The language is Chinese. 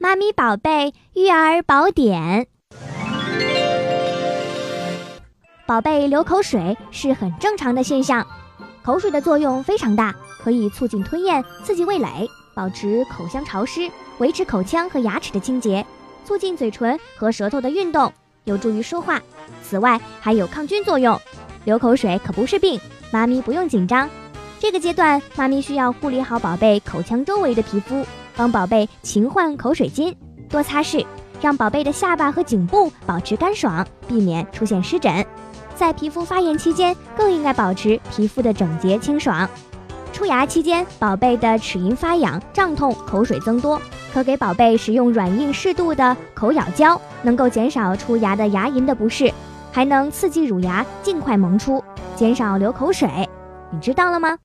妈咪宝贝育儿宝典。宝贝流口水是很正常的现象，口水的作用非常大，可以促进吞咽、刺激味蕾、保持口腔潮湿、维持口腔和牙齿的清洁、促进嘴唇和舌头的运动，有助于说话。此外，还有抗菌作用。流口水可不是病，妈咪不用紧张。这个阶段，妈咪需要护理好宝贝口腔周围的皮肤，帮宝贝勤换口水巾，多擦拭，让宝贝的下巴和颈部保持干爽，避免出现湿疹。在皮肤发炎期间，更应该保持皮肤的整洁清爽。出牙期间，宝贝的齿龈发痒、胀痛、口水增多，可给宝贝使用软硬适度的口咬胶，能够减少出牙的牙龈的不适，还能刺激乳牙尽快萌出，减少流口水。你知道了吗？